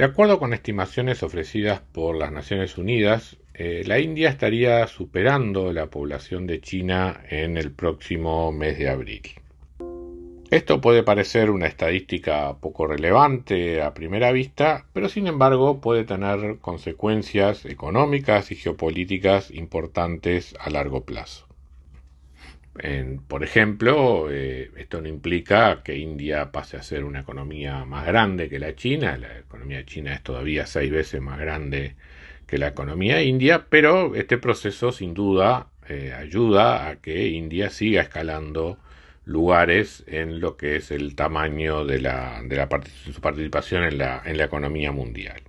De acuerdo con estimaciones ofrecidas por las Naciones Unidas, eh, la India estaría superando la población de China en el próximo mes de abril. Esto puede parecer una estadística poco relevante a primera vista, pero sin embargo puede tener consecuencias económicas y geopolíticas importantes a largo plazo por ejemplo, eh, esto no implica que India pase a ser una economía más grande que la China. La economía china es todavía seis veces más grande que la economía india, pero este proceso sin duda eh, ayuda a que India siga escalando lugares en lo que es el tamaño de, la, de su participación en la, en la economía mundial.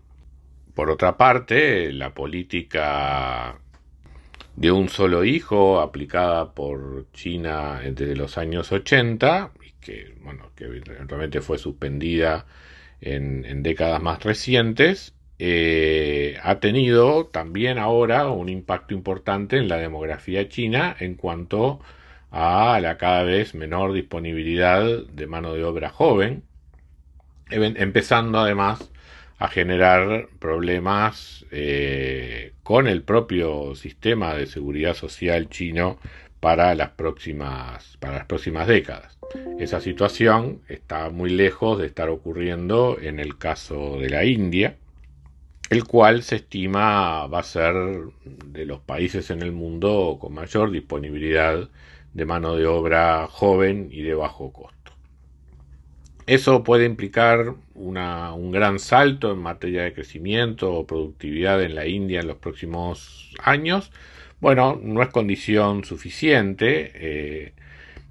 Por otra parte, la política de un solo hijo aplicada por China desde los años 80 y que, bueno, que realmente fue suspendida en, décadas más recientes, eh, ha tenido también ahora un impacto importante en la demografía china en cuanto a la cada vez menor disponibilidad de mano de obra joven, empezando además a generar problemas eh, con el propio sistema de seguridad social chino para las próximas para las próximas décadas. Esa situación está muy lejos de estar ocurriendo en el caso de la India, el cual se estima va a ser de los países en el mundo con mayor disponibilidad de mano de obra joven y de bajo costo. Eso puede implicar un gran salto en materia de crecimiento o productividad en la India en los próximos años. Bueno, no es condición suficiente. Eh,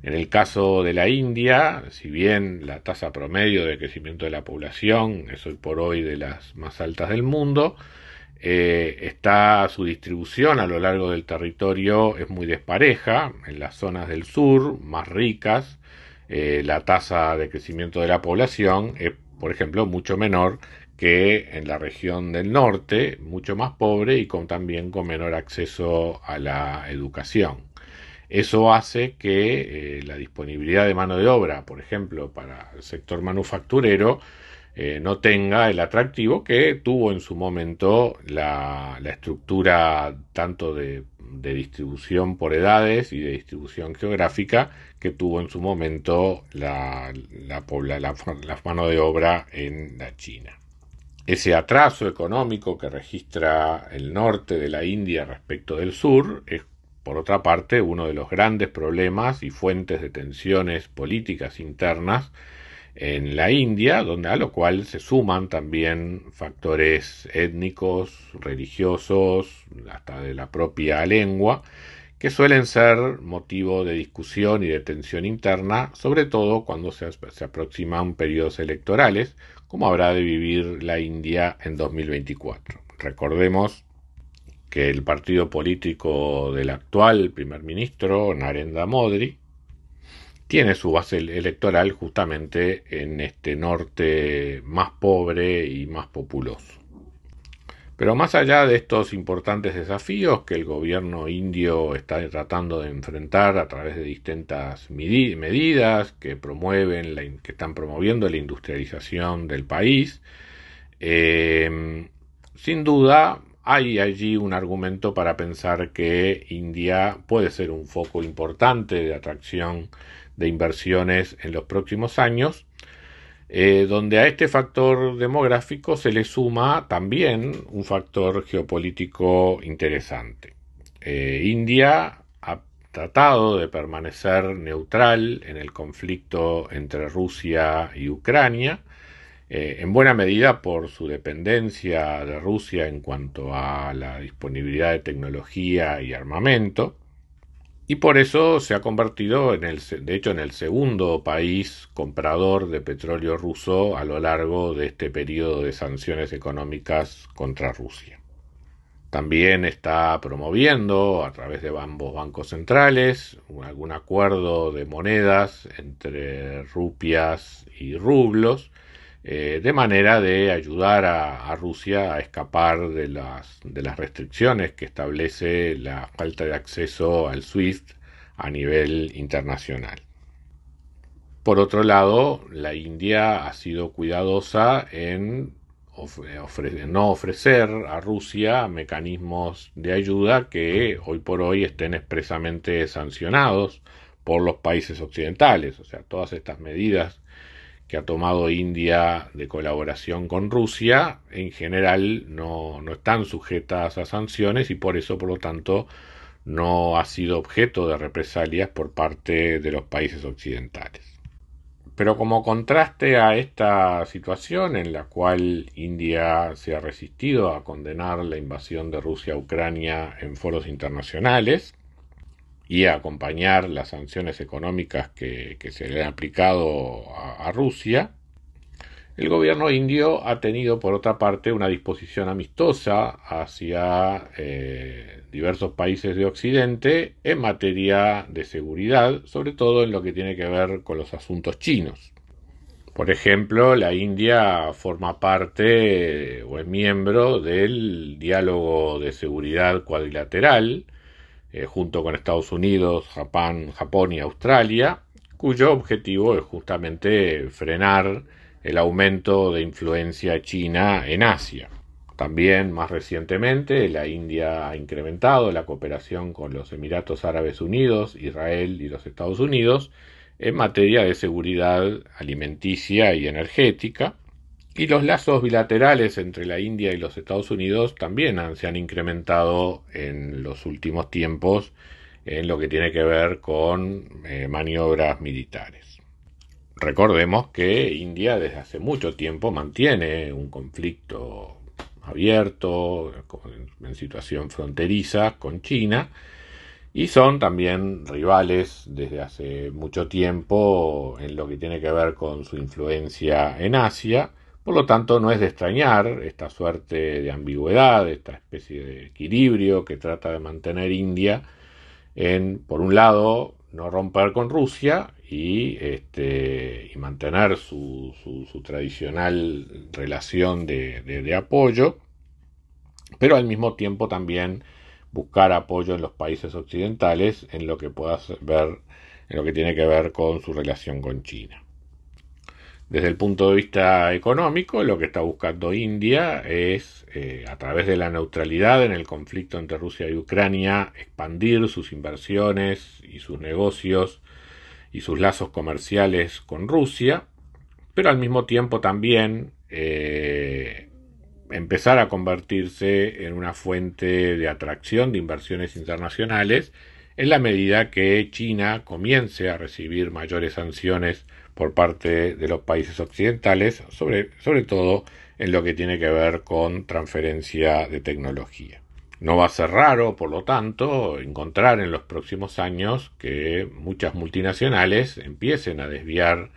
en el caso de la India, si bien la tasa promedio de crecimiento de la población es hoy por hoy de las más altas del mundo, eh, está su distribución a lo largo del territorio es muy despareja. En las zonas del sur, más ricas, eh, la tasa de crecimiento de la población es, por ejemplo, mucho menor que en la región del norte, mucho más pobre y con, también con menor acceso a la educación. Eso hace que eh, la disponibilidad de mano de obra, por ejemplo, para el sector manufacturero, eh, no tenga el atractivo que tuvo en su momento la estructura tanto de distribución por edades y de distribución geográfica que tuvo en su momento la, la, mano de obra en la China. Ese atraso económico que registra el norte de la India respecto del sur es, por otra parte, uno de los grandes problemas y fuentes de tensiones políticas internas en la India, donde a lo cual se suman también factores étnicos, religiosos, hasta de la propia lengua, que suelen ser motivo de discusión y de tensión interna, sobre todo cuando se, se aproximan periodos electorales, como habrá de vivir la India en 2024. Recordemos que el partido político del actual primer ministro, Narendra Modi, tiene su base electoral justamente en este norte más pobre y más populoso. Pero más allá de estos importantes desafíos que el gobierno indio está tratando de enfrentar a través de distintas medidas que promueven, la, que están promoviendo la industrialización del país, eh, sin duda hay allí un argumento para pensar que India puede ser un foco importante de atracción de inversiones en los próximos años, eh, donde a este factor demográfico se le suma también un factor geopolítico interesante. Eh, India ha tratado de permanecer neutral en el conflicto entre Rusia y Ucrania, eh, en buena medida por su dependencia de Rusia en cuanto a la disponibilidad de tecnología y armamento, y por eso se ha convertido en el, de hecho, en el segundo país comprador de petróleo ruso a lo largo de este periodo de sanciones económicas contra Rusia. También está promoviendo a través de ambos bancos centrales algún acuerdo de monedas entre rupias y rublos, eh, de manera de ayudar a, Rusia a escapar de las, de las restricciones que establece la falta de acceso al SWIFT a nivel internacional. Por otro lado, la India ha sido cuidadosa en no ofrecer a Rusia mecanismos de ayuda que hoy por hoy estén expresamente sancionados por los países occidentales. O sea, todas estas medidas que ha tomado India de colaboración con Rusia en general no, no están sujetas a sanciones y por eso, por lo tanto, no ha sido objeto de represalias por parte de los países occidentales. Pero como contraste a esta situación en la cual India se ha resistido a condenar la invasión de Rusia a Ucrania en foros internacionales y a acompañar las sanciones económicas que, se le han aplicado a Rusia, el gobierno indio ha tenido, por otra parte, una disposición amistosa hacia eh, diversos países de Occidente en materia de seguridad, sobre todo en lo que tiene que ver con los asuntos chinos. Por ejemplo, la India forma parte o es miembro del diálogo de seguridad cuadrilateral eh, junto con Estados Unidos, Japón, Japón y Australia, cuyo objetivo es justamente frenar el aumento de influencia china en Asia. También más recientemente la India ha incrementado la cooperación con los Emiratos Árabes Unidos, Israel y los Estados Unidos en materia de seguridad alimenticia y energética. Y los lazos bilaterales entre la India y los Estados Unidos también se han incrementado en los últimos tiempos en lo que tiene que ver con eh, maniobras militares. Recordemos que India desde hace mucho tiempo mantiene un conflicto abierto, en situación fronteriza con China, y son también rivales desde hace mucho tiempo en lo que tiene que ver con su influencia en Asia. Por lo tanto, no es de extrañar esta suerte de ambigüedad, esta especie de equilibrio que trata de mantener India en, por un lado, no romper con Rusia y, este, y mantener su, su, tradicional relación de, de, apoyo, pero al mismo tiempo también buscar apoyo en los países occidentales en lo que pueda ver, en lo que tiene que ver con su relación con China. Desde el punto de vista económico, lo que está buscando India es, eh, a través de la neutralidad en el conflicto entre Rusia y Ucrania, expandir sus inversiones y sus negocios y sus lazos comerciales con Rusia, pero al mismo tiempo también eh, empezar a convertirse en una fuente de atracción de inversiones internacionales en la medida que China comience a recibir mayores sanciones por parte de los países occidentales, sobre, sobre todo en lo que tiene que ver con transferencia de tecnología. No va a ser raro, por lo tanto, encontrar en los próximos años que muchas multinacionales empiecen a desviar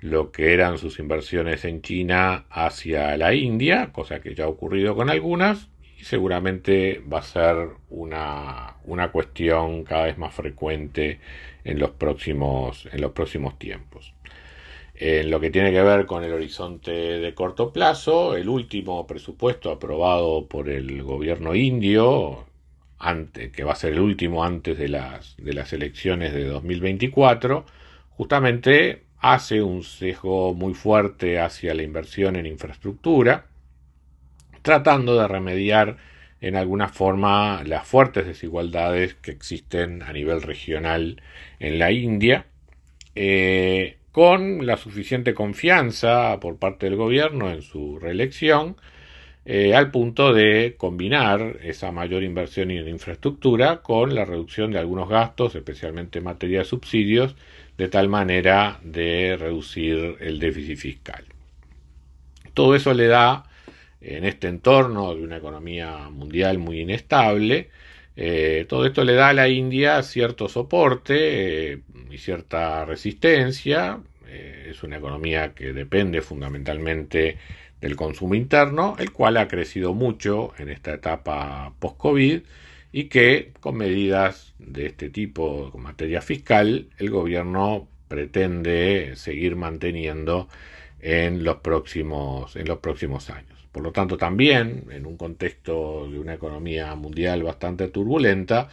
lo que eran sus inversiones en China hacia la India, cosa que ya ha ocurrido con algunas, y seguramente va a ser una, una cuestión cada vez más frecuente en los próximos, en los próximos tiempos. En lo que tiene que ver con el horizonte de corto plazo, el último presupuesto aprobado por el gobierno indio, que va a ser el último antes de las, de las elecciones de 2024, justamente hace un sesgo muy fuerte hacia la inversión en infraestructura, tratando de remediar en alguna forma las fuertes desigualdades que existen a nivel regional en la India. Eh, con la suficiente confianza por parte del gobierno en su reelección, eh, al punto de combinar esa mayor inversión en infraestructura con la reducción de algunos gastos, especialmente en materia de subsidios, de tal manera de reducir el déficit fiscal. Todo eso le da, en este entorno de una economía mundial muy inestable, Eh, todo esto le da a la India cierto soporte eh, y cierta resistencia. Eh, es una economía que depende fundamentalmente del consumo interno, el cual ha crecido mucho en esta etapa post-COVID y que con medidas de este tipo, con materia fiscal, el gobierno pretende seguir manteniendo en los próximos, en los próximos años. Por lo tanto, también en un contexto de una economía mundial bastante turbulenta,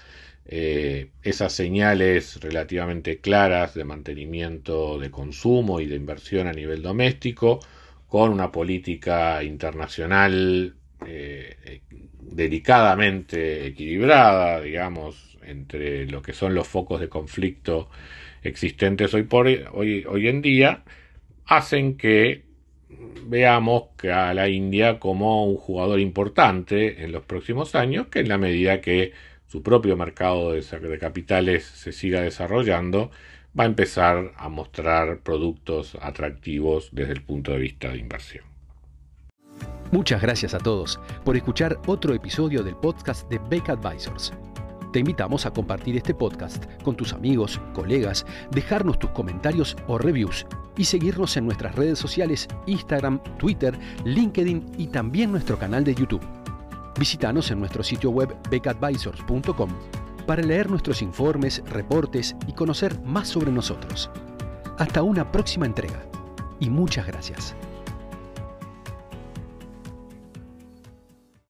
eh, esas señales relativamente claras de mantenimiento de consumo y de inversión a nivel doméstico, con una política internacional eh, delicadamente equilibrada, digamos, entre lo que son los focos de conflicto existentes hoy, en día, hacen que veamos a la India como un jugador importante en los próximos años, que en la medida que su propio mercado de, de capitales se siga desarrollando, va a empezar a mostrar productos atractivos desde el punto de vista de inversión. Muchas gracias a todos por escuchar otro episodio del podcast de Beck Advisors. Te invitamos a compartir este podcast con tus amigos, colegas, dejarnos tus comentarios o reviews y seguirnos en nuestras redes sociales Instagram, Twitter, LinkedIn y también nuestro canal de YouTube. Visítanos en nuestro sitio web beckadvisors.com para leer nuestros informes, reportes y conocer más sobre nosotros. Hasta una próxima entrega y muchas gracias.